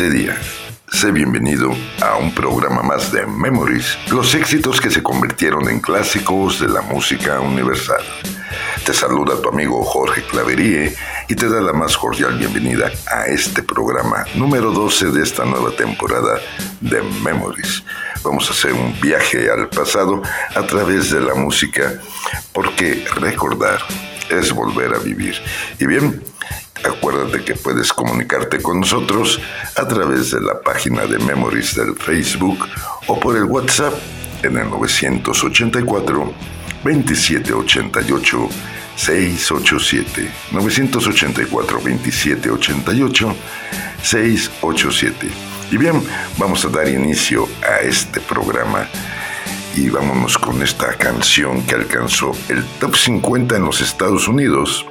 Excelente día. Sé bienvenido a un programa más de Memories, los éxitos que se convirtieron en clásicos de la música universal. Te saluda tu amigo Jorge Claverie y te da la más cordial bienvenida a este programa número 12 de esta nueva temporada de Memories. Vamos a hacer un viaje al pasado a través de la música porque recordar es volver a vivir. Y bien, Acuérdate que puedes comunicarte con nosotros a través de la página de Memories del Facebook o por el WhatsApp en el 984 2788 687 984 2788 687 y bien vamos a dar inicio a este programa y vámonos con esta canción que alcanzó el top 50 en los Estados Unidos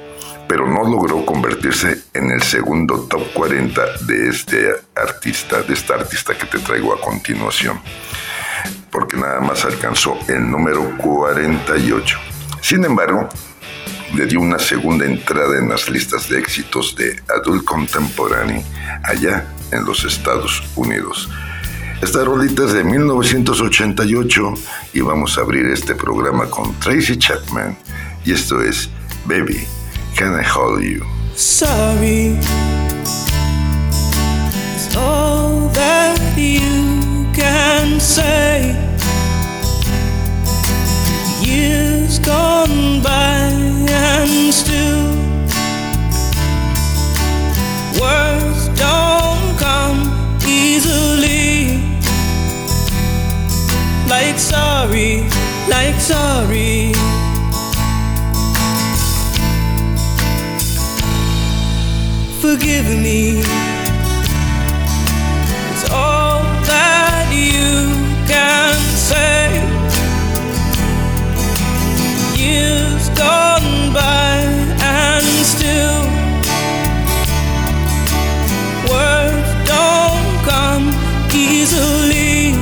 pero no logró convertirse en el segundo top 40 de este artista, de esta artista que te traigo a continuación, porque nada más alcanzó el número 48. Sin embargo, le dio una segunda entrada en las listas de éxitos de Adult Contemporary allá en los Estados Unidos. Esta rolita es de 1988 y vamos a abrir este programa con Tracy Chapman y esto es Baby can I hold you? Sorry, it's all that you can say. Years gone by and still words don't come easily. Like sorry, like sorry. Forgive me. It's all that you can say. Years gone by and still words don't come easily.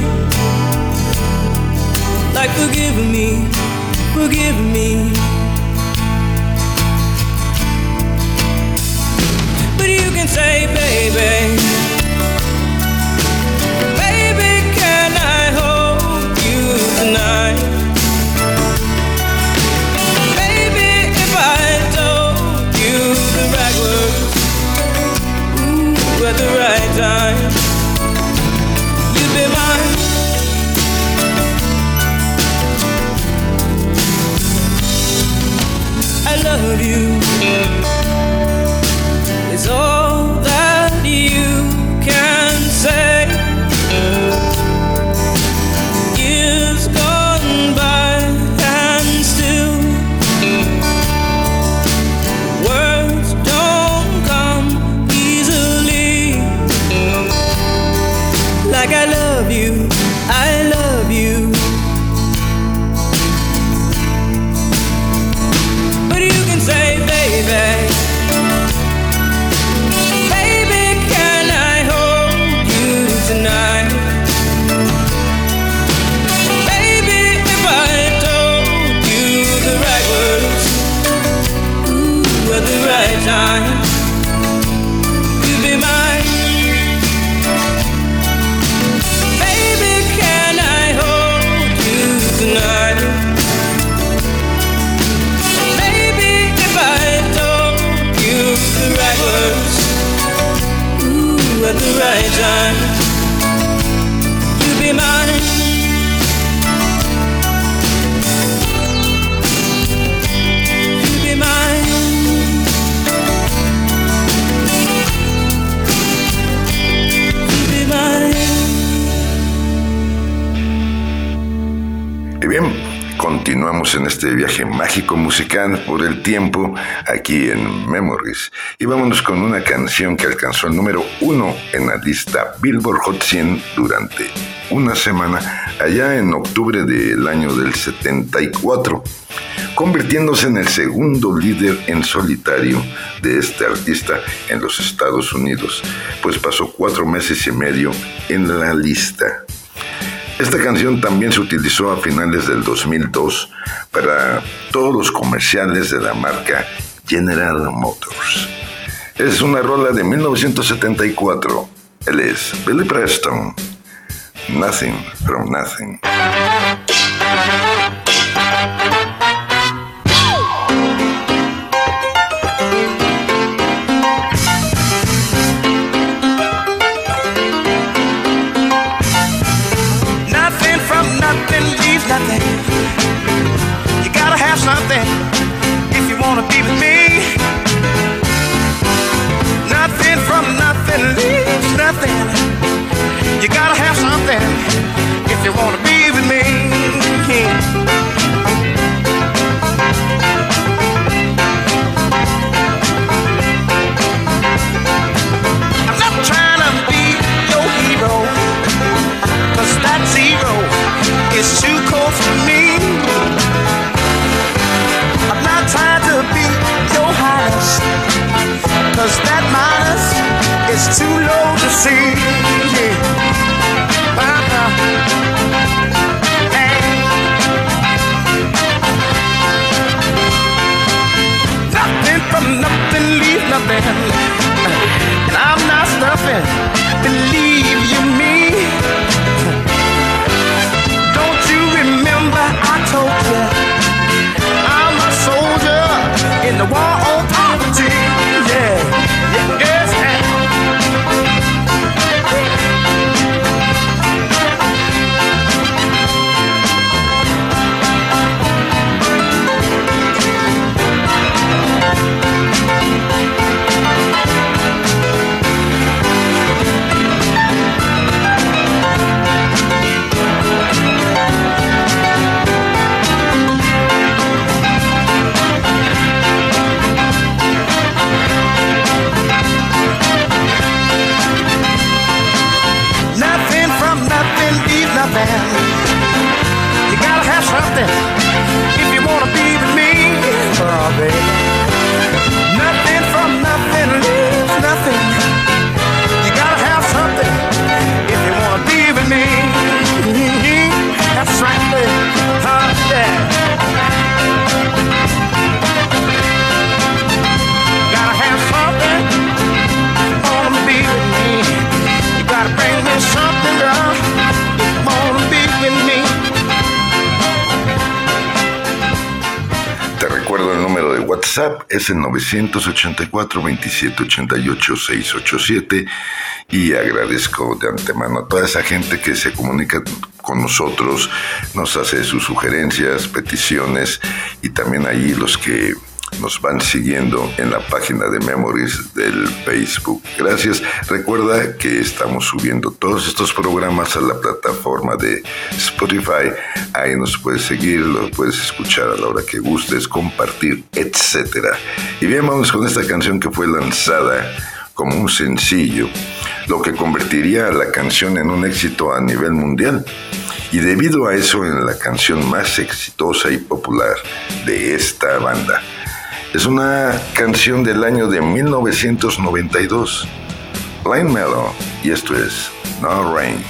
Like forgive me, forgive me. to be mine. Baby, can I hold you tonight? Maybe if I told you the right words, ooh, at the right time. En este viaje mágico musical por el tiempo aquí en Memories. Y vámonos con una canción que alcanzó el número uno en la lista Billboard Hot 100 durante una semana allá en octubre del año del 74, convirtiéndose en el segundo líder en solitario de este artista en los Estados Unidos, pues pasó cuatro meses y medio en la lista. Esta canción también se utilizó a finales del 2002 para todos los comerciales de la marca General Motors. Es una rola de 1974. Él es Billy Preston. Nothing from nothing. see. Nothing from nothing, leave nothing. And I'm not stuffing. Believe es el 984 27 88 687 y agradezco de antemano a toda esa gente que se comunica con nosotros, nos hace sus sugerencias, peticiones y también ahí los que nos van siguiendo en la página de Memories del Facebook. Gracias. Recuerda que estamos subiendo todos estos programas a la plataforma de Spotify. Ahí nos puedes seguir, los puedes escuchar a la hora que gustes, compartir, etc. Y bien, vamos con esta canción que fue lanzada como un sencillo, lo que convertiría a la canción en un éxito a nivel mundial. Y debido a eso, en la canción más exitosa y popular de esta banda. Es una canción del año de 1992. Line Mellow, y esto es No Rain.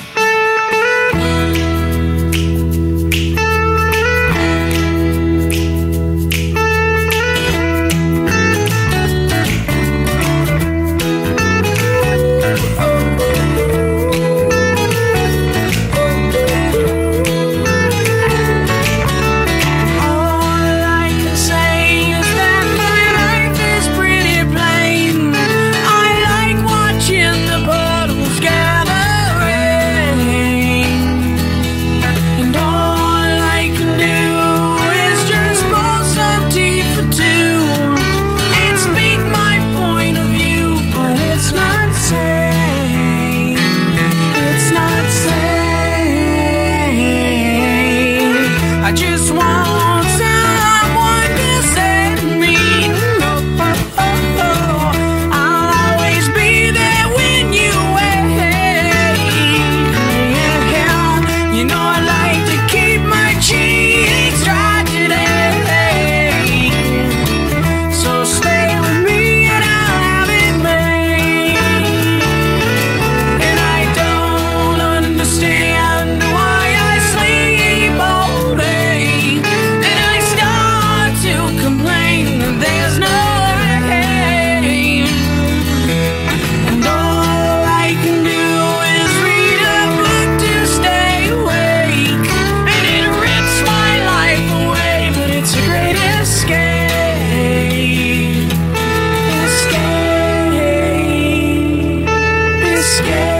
Yeah.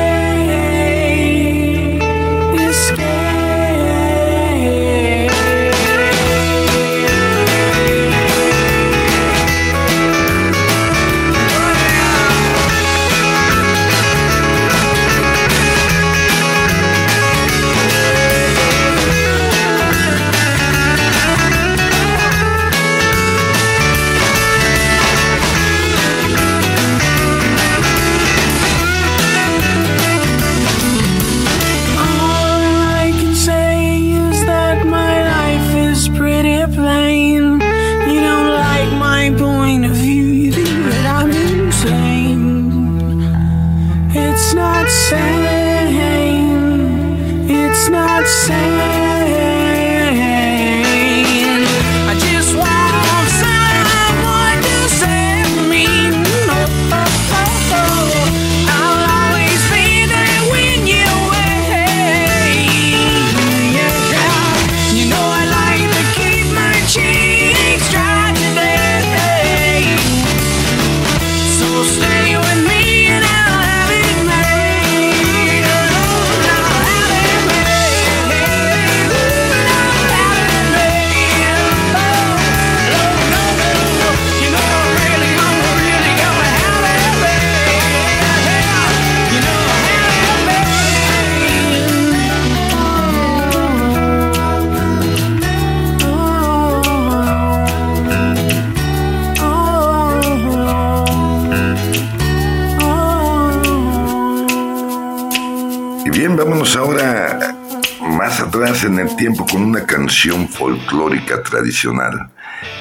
En el tiempo con una canción folclórica tradicional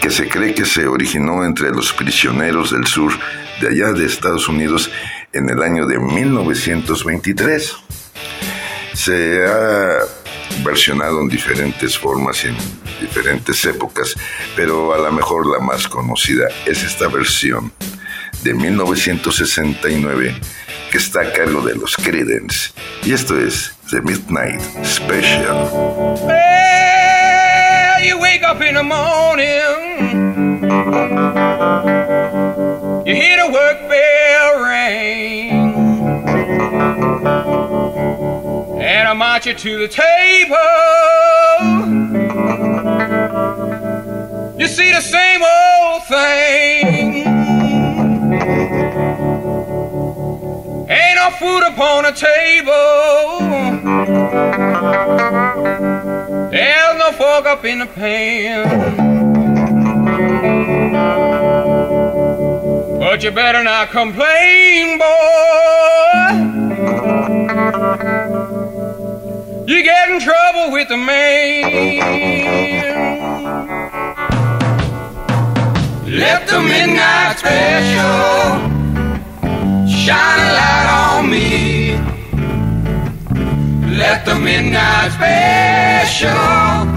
que se cree que se originó entre los prisioneros del sur de allá de Estados Unidos en el año de 1923. Se ha versionado en diferentes formas y en diferentes épocas, pero a lo mejor la más conocida es esta versión de 1969 que está a cargo de los Credence. Y esto es The Midnight Special. Well, you wake up in the morning, you hear the work bell ring, and I march you to the table. You see the same old thing. Ain't no food upon the table. Up in the pan. But you better not complain, boy. You get in trouble with the man. Let the midnight special shine a light on me. Let the midnight special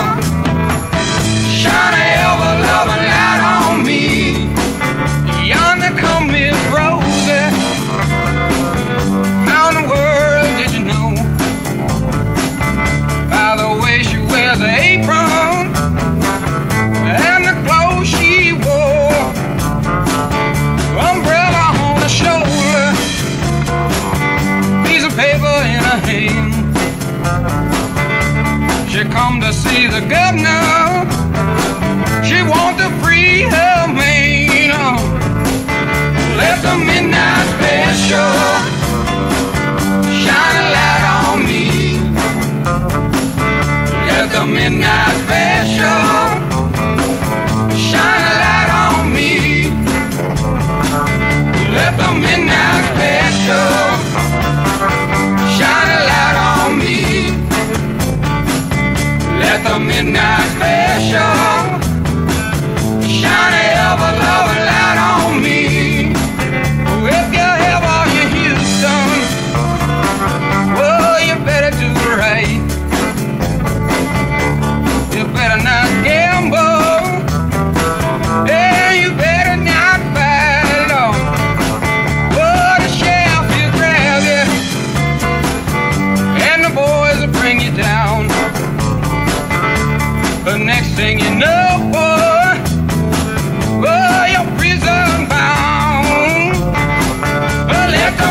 the governor. She want to free her man. Left the midnight special. Shine a light on me Let the midnight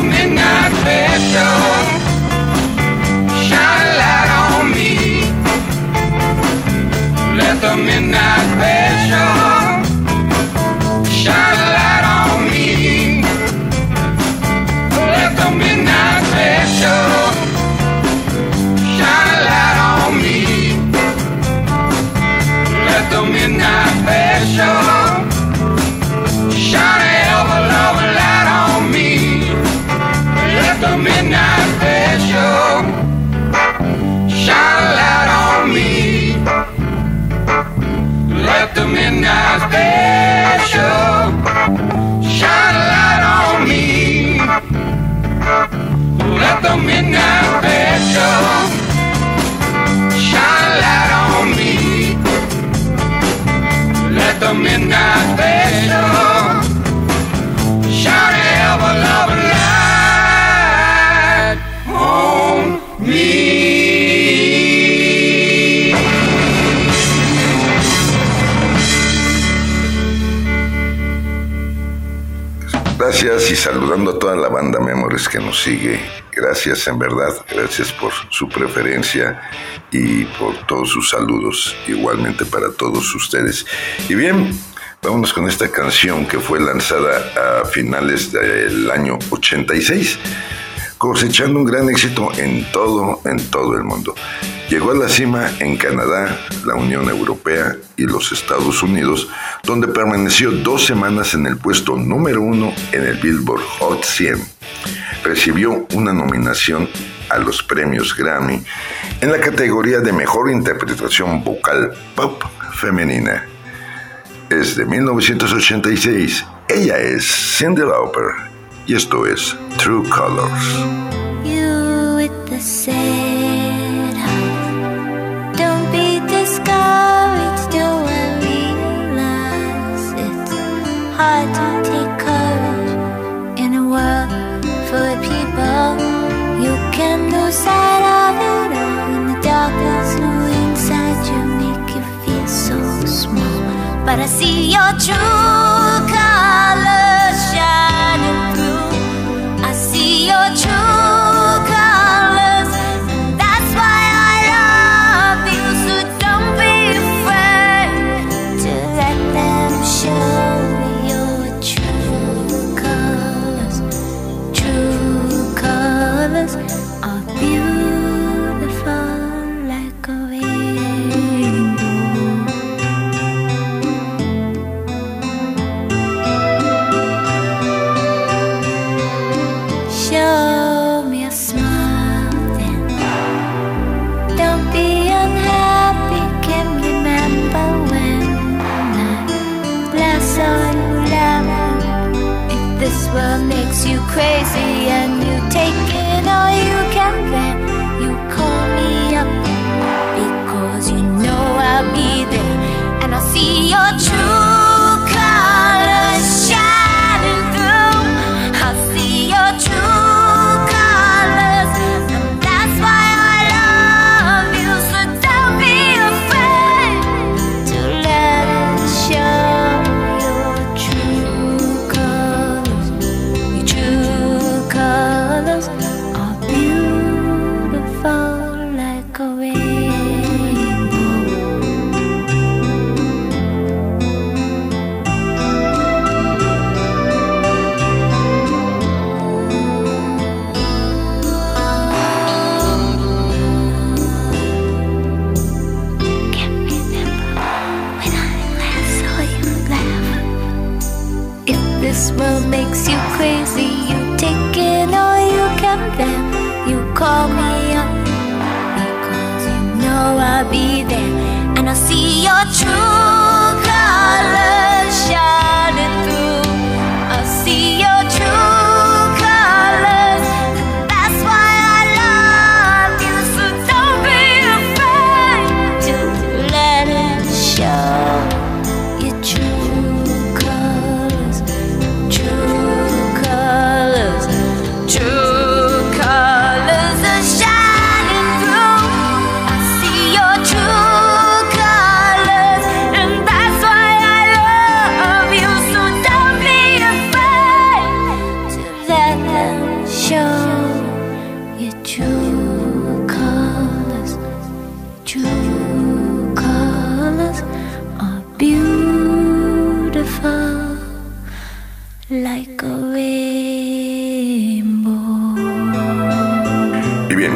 midnight special. Let the midnight special shine light the midnight. Gracias y saludando a toda la banda Memores que nos sigue. Gracias en verdad, gracias por su preferencia y por todos sus saludos, igualmente para todos ustedes. Y bien, vámonos con esta canción que fue lanzada a finales del año 86, cosechando un gran éxito en todo, en todo el mundo. Llegó a la cima en Canadá, la Unión Europea y los Estados Unidos, donde permaneció dos semanas en el puesto número uno en el Billboard Hot 100. Recibió una nominación a los premios Grammy en la categoría de Mejor Interpretación Vocal Pop Femenina. Es de 1986. Ella es Cindy Lauper y esto es True Colors. But I see your true colors shining through. I see your true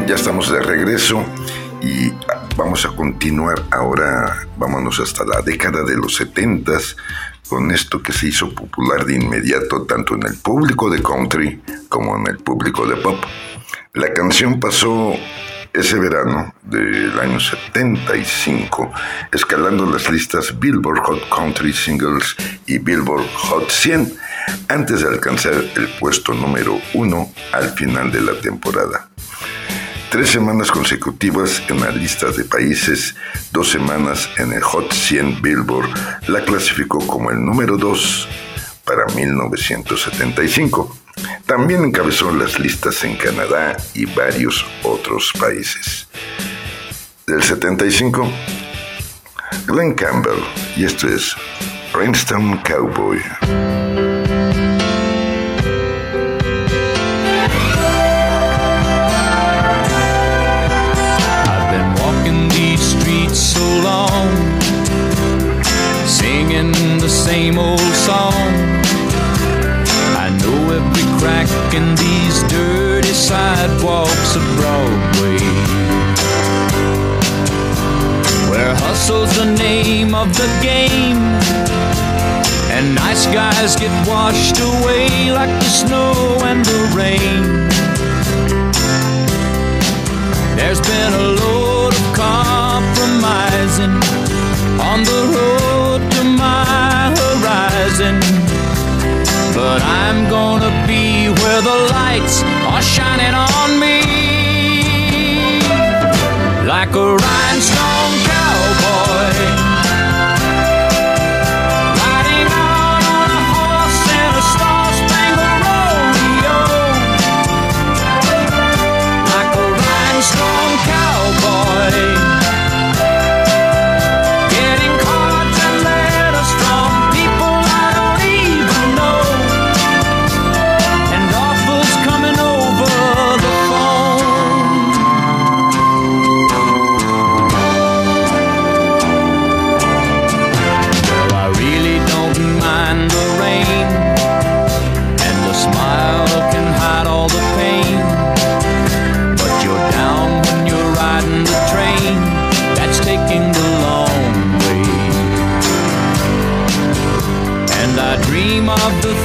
ya estamos de regreso y vamos a continuar ahora, vámonos hasta la década de los 70 con esto que se hizo popular de inmediato tanto en el público de country como en el público de pop. La canción pasó ese verano del año 75, escalando las listas Billboard Hot Country Singles y Billboard Hot 100, antes de alcanzar el puesto número uno al final de la temporada. Tres semanas consecutivas en la lista de países, dos semanas en el Hot 100 Billboard, la clasificó como el número 2 para 1975. También encabezó las listas en Canadá y varios otros países. Del 75, Glenn Campbell, y esto es Rhinestone Cowboy. Song. I know every crack in these dirty sidewalks of Broadway. Where hustle's the name of the game, and nice guys get washed away like the snow and the rain. There's been a load of compromising on the road But I'm gonna be where the lights are shining on me. Like a rhinestone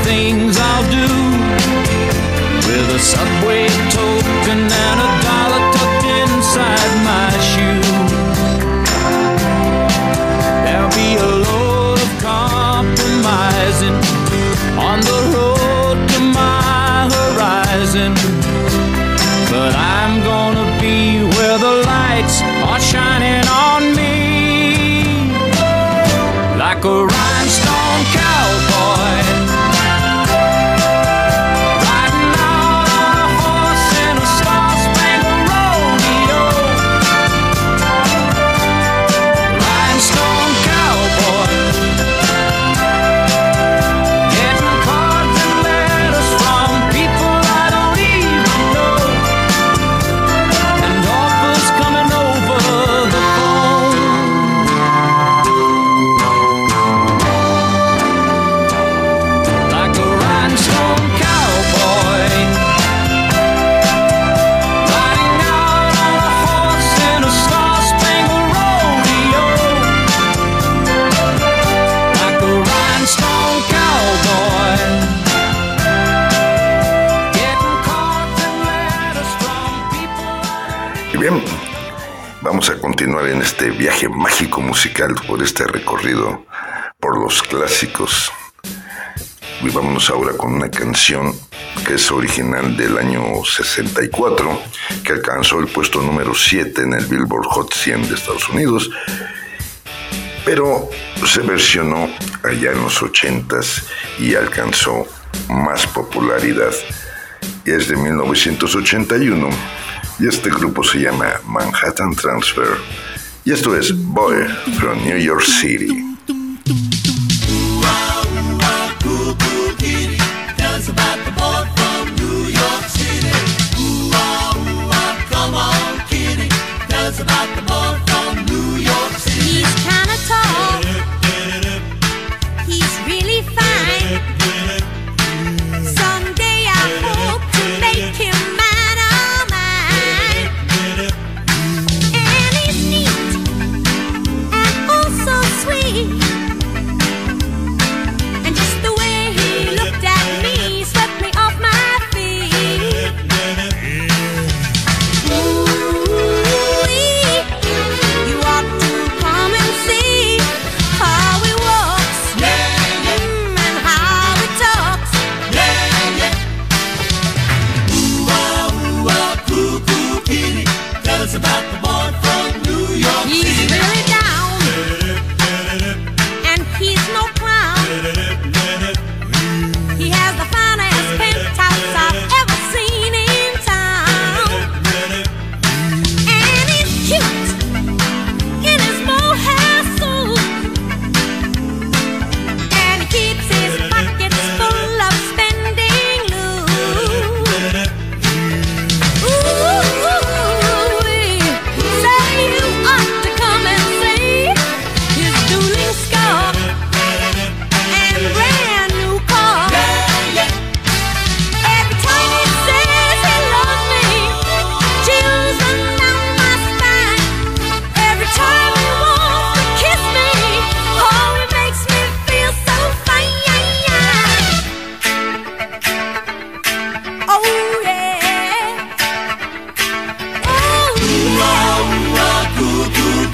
things I'll do. With a subway bien, vamos a continuar en este viaje mágico musical por este recorrido por los clásicos. Y vámonos ahora con una canción que es original del año 64, que alcanzó el puesto número 7 en el Billboard Hot 100 de Estados Unidos, pero se versionó allá en los 80s y alcanzó más popularidad. Y es de 1981 y este grupo se llama Manhattan Transfer. Y esto es Boy from New York City.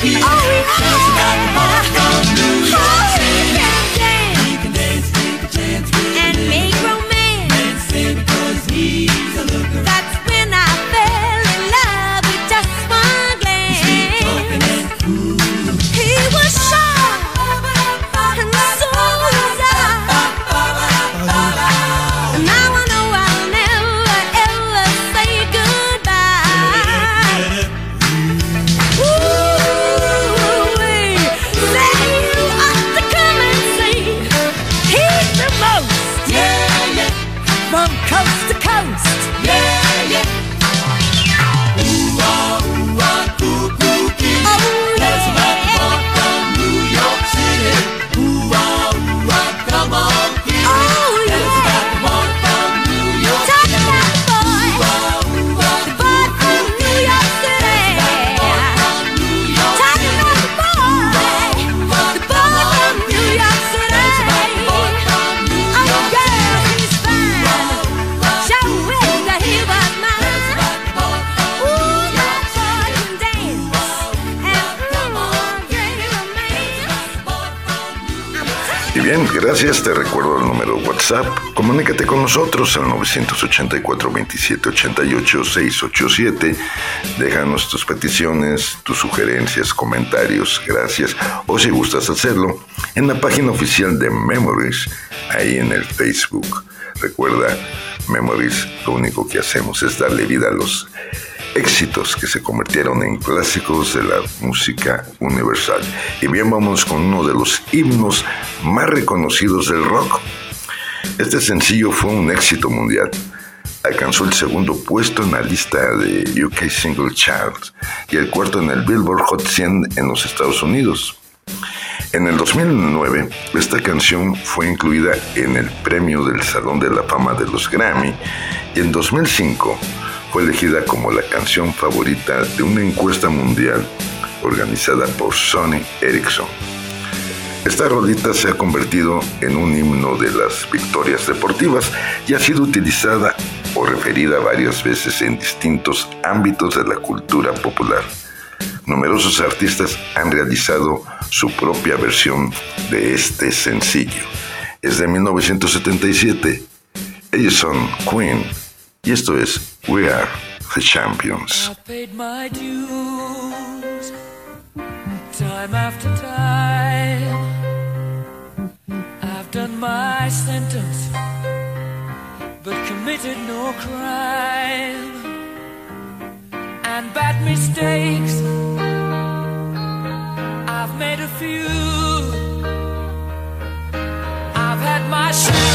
Oh knows about bien, gracias. Te recuerdo el número WhatsApp. Comunícate con nosotros al 984 27 88 687. Déjanos tus peticiones, tus sugerencias, comentarios. Gracias. O si gustas hacerlo, en la página oficial de Memories, ahí en el Facebook. Recuerda, Memories, lo único que hacemos es darle vida a los éxitos que se convirtieron en clásicos de la música universal. Y bien, vamos con uno de los himnos más reconocidos del rock. Este sencillo fue un éxito mundial. Alcanzó el segundo puesto en la lista de UK Single Charts y el cuarto en el Billboard Hot 100 en los Estados Unidos. En el 2009, esta canción fue incluida en el premio del Salón de la Fama de los Grammy y en 2005 fue elegida como la canción favorita de una encuesta mundial organizada por Sony Ericsson. Esta rolita se ha convertido en un himno de las victorias deportivas y ha sido utilizada o referida varias veces en distintos ámbitos de la cultura popular. Numerosos artistas han realizado su propia versión de este sencillo. Es de 1977. Ellos son Queen y esto es We Are the Champions. Time after time. I've done my sentence, but committed no crime. And bad mistakes, I've made a few. I've had my shells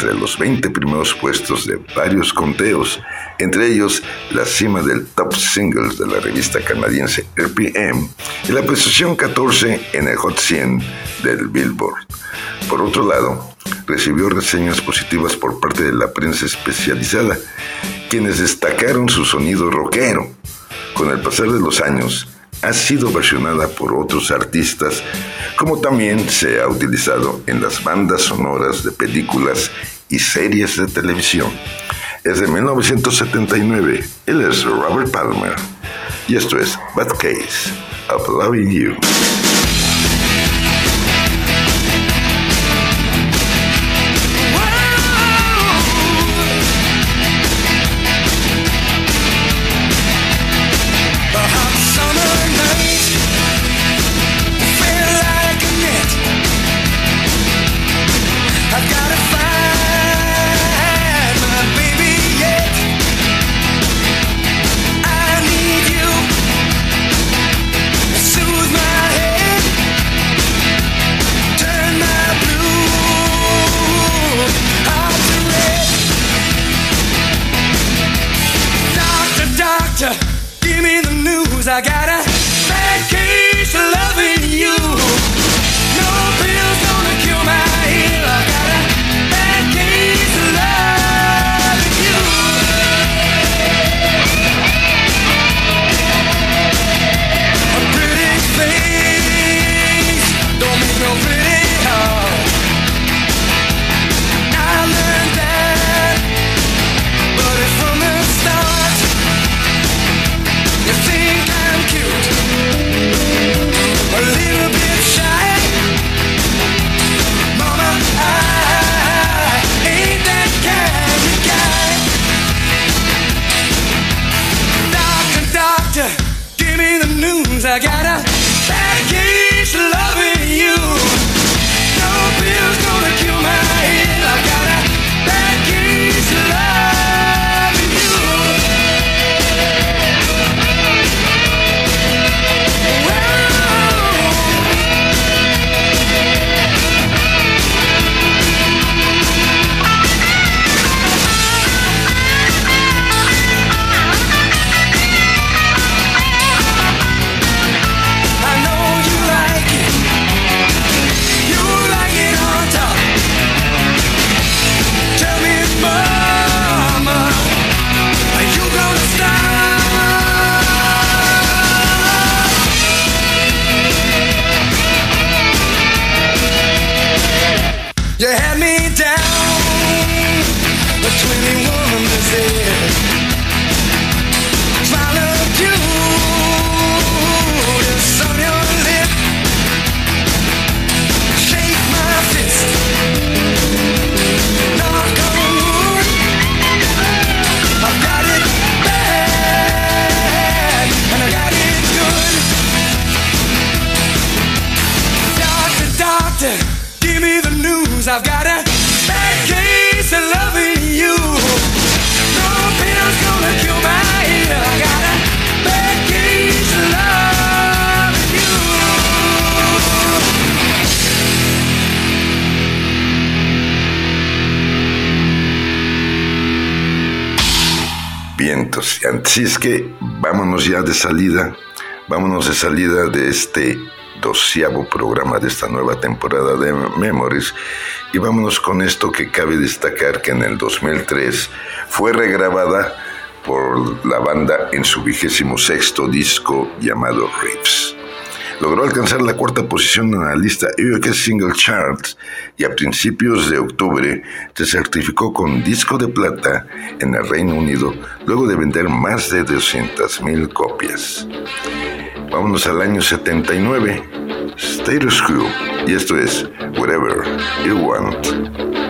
entre los 20 primeros puestos de varios conteos, entre ellos la cima del top singles de la revista canadiense RPM y la posición 14 en el Hot 100 del Billboard. Por otro lado, recibió reseñas positivas por parte de la prensa especializada, quienes destacaron su sonido rockero. Con el pasar de los años, ha sido versionada por otros artistas, como también se ha utilizado en las bandas sonoras de películas y series de televisión. Es de 1979, él es Robert Palmer, y esto es Bad Case of Loving You. doctor, give me the news. I've got a bad case of loving you. No pills gonna cure my ill. I got a bad case of loving you. Vientos, así es que vámonos ya de salida, vámonos de salida de este doceavo programa de esta nueva temporada de Memories y vámonos con esto que cabe destacar que en el 2003 fue regrabada por la banda en su vigésimo sexto disco llamado Riffs. Logró alcanzar la cuarta posición en la lista UK Single Charts y a principios de octubre se certificó con disco de plata en el Reino Unido luego de vender más de 200.000 copias. Vámonos al año 79, Status Quo, y esto es Whatever You Want.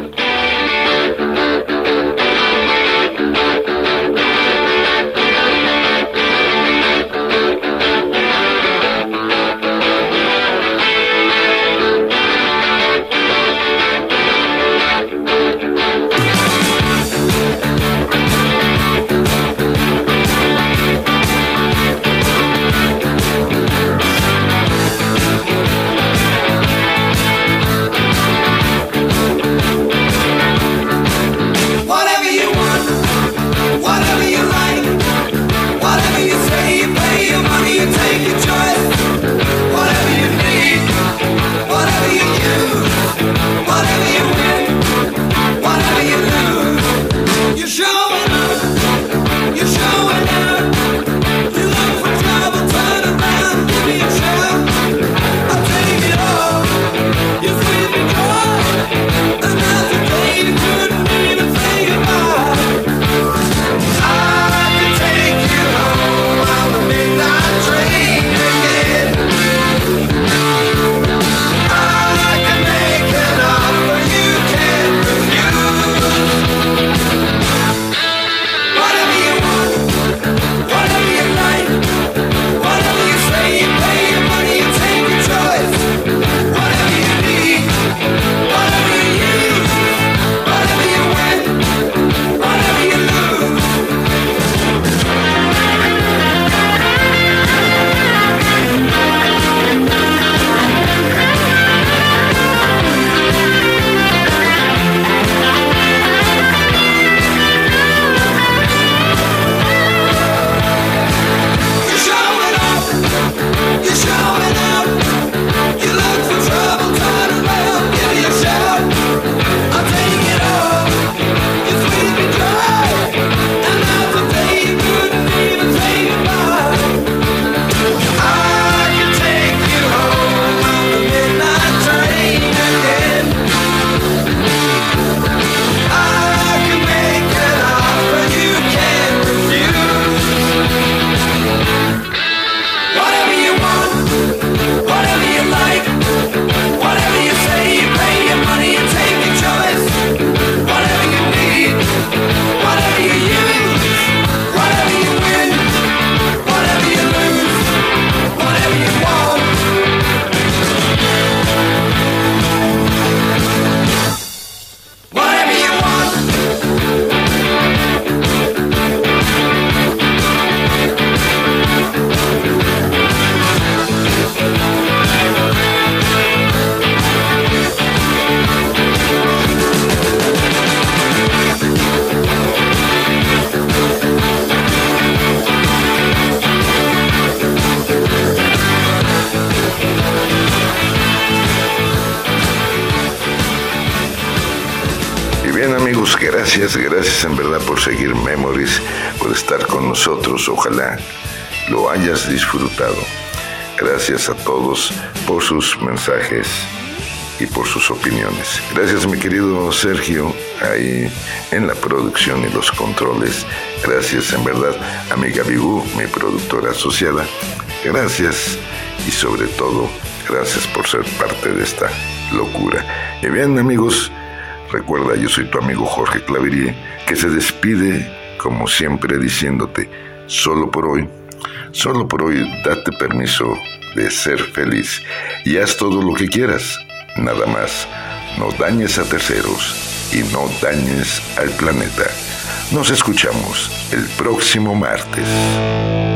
Gracias, gracias en verdad por seguir Memories, por estar con nosotros. Ojalá lo hayas disfrutado. Gracias a todos por sus mensajes y por sus opiniones. Gracias mi querido Sergio, ahí en la producción y los controles. Gracias en verdad a mi mi productora asociada. Gracias y sobre todo, gracias por ser parte de esta locura. Y bien amigos, Recuerda, yo soy tu amigo Jorge Claverie, que se despide, como siempre, diciéndote, solo por hoy, solo por hoy, date permiso de ser feliz y haz todo lo que quieras, nada más. No dañes a terceros y no dañes al planeta. Nos escuchamos el próximo martes.